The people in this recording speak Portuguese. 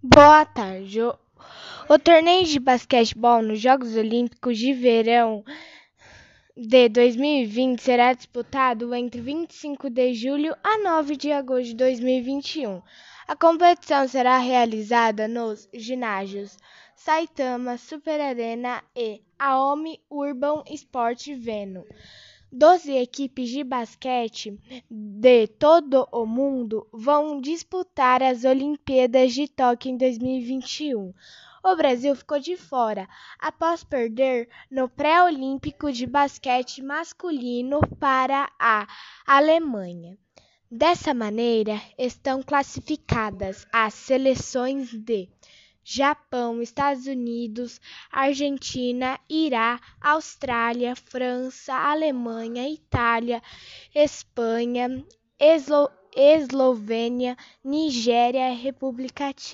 Boa tarde. O, torneio de basquetebol nos Jogos Olímpicos de Verão de 2020 será disputado entre 25 de julho a 9 de agosto de 2021. A competição será realizada nos ginásios Saitama Super Arena e Aomi Urban Sport Venue. Doze equipes de basquete de todo o mundo vão disputar as Olimpíadas de Tóquio em 2021. O Brasil ficou de fora após perder no pré-olímpico de basquete masculino para a Alemanha. Dessa maneira, estão classificadas as seleções de Japão, Estados Unidos, Argentina, Irã, Austrália, França, Alemanha, Itália, Espanha, Eslo Eslovênia, Nigéria, República Tcheca.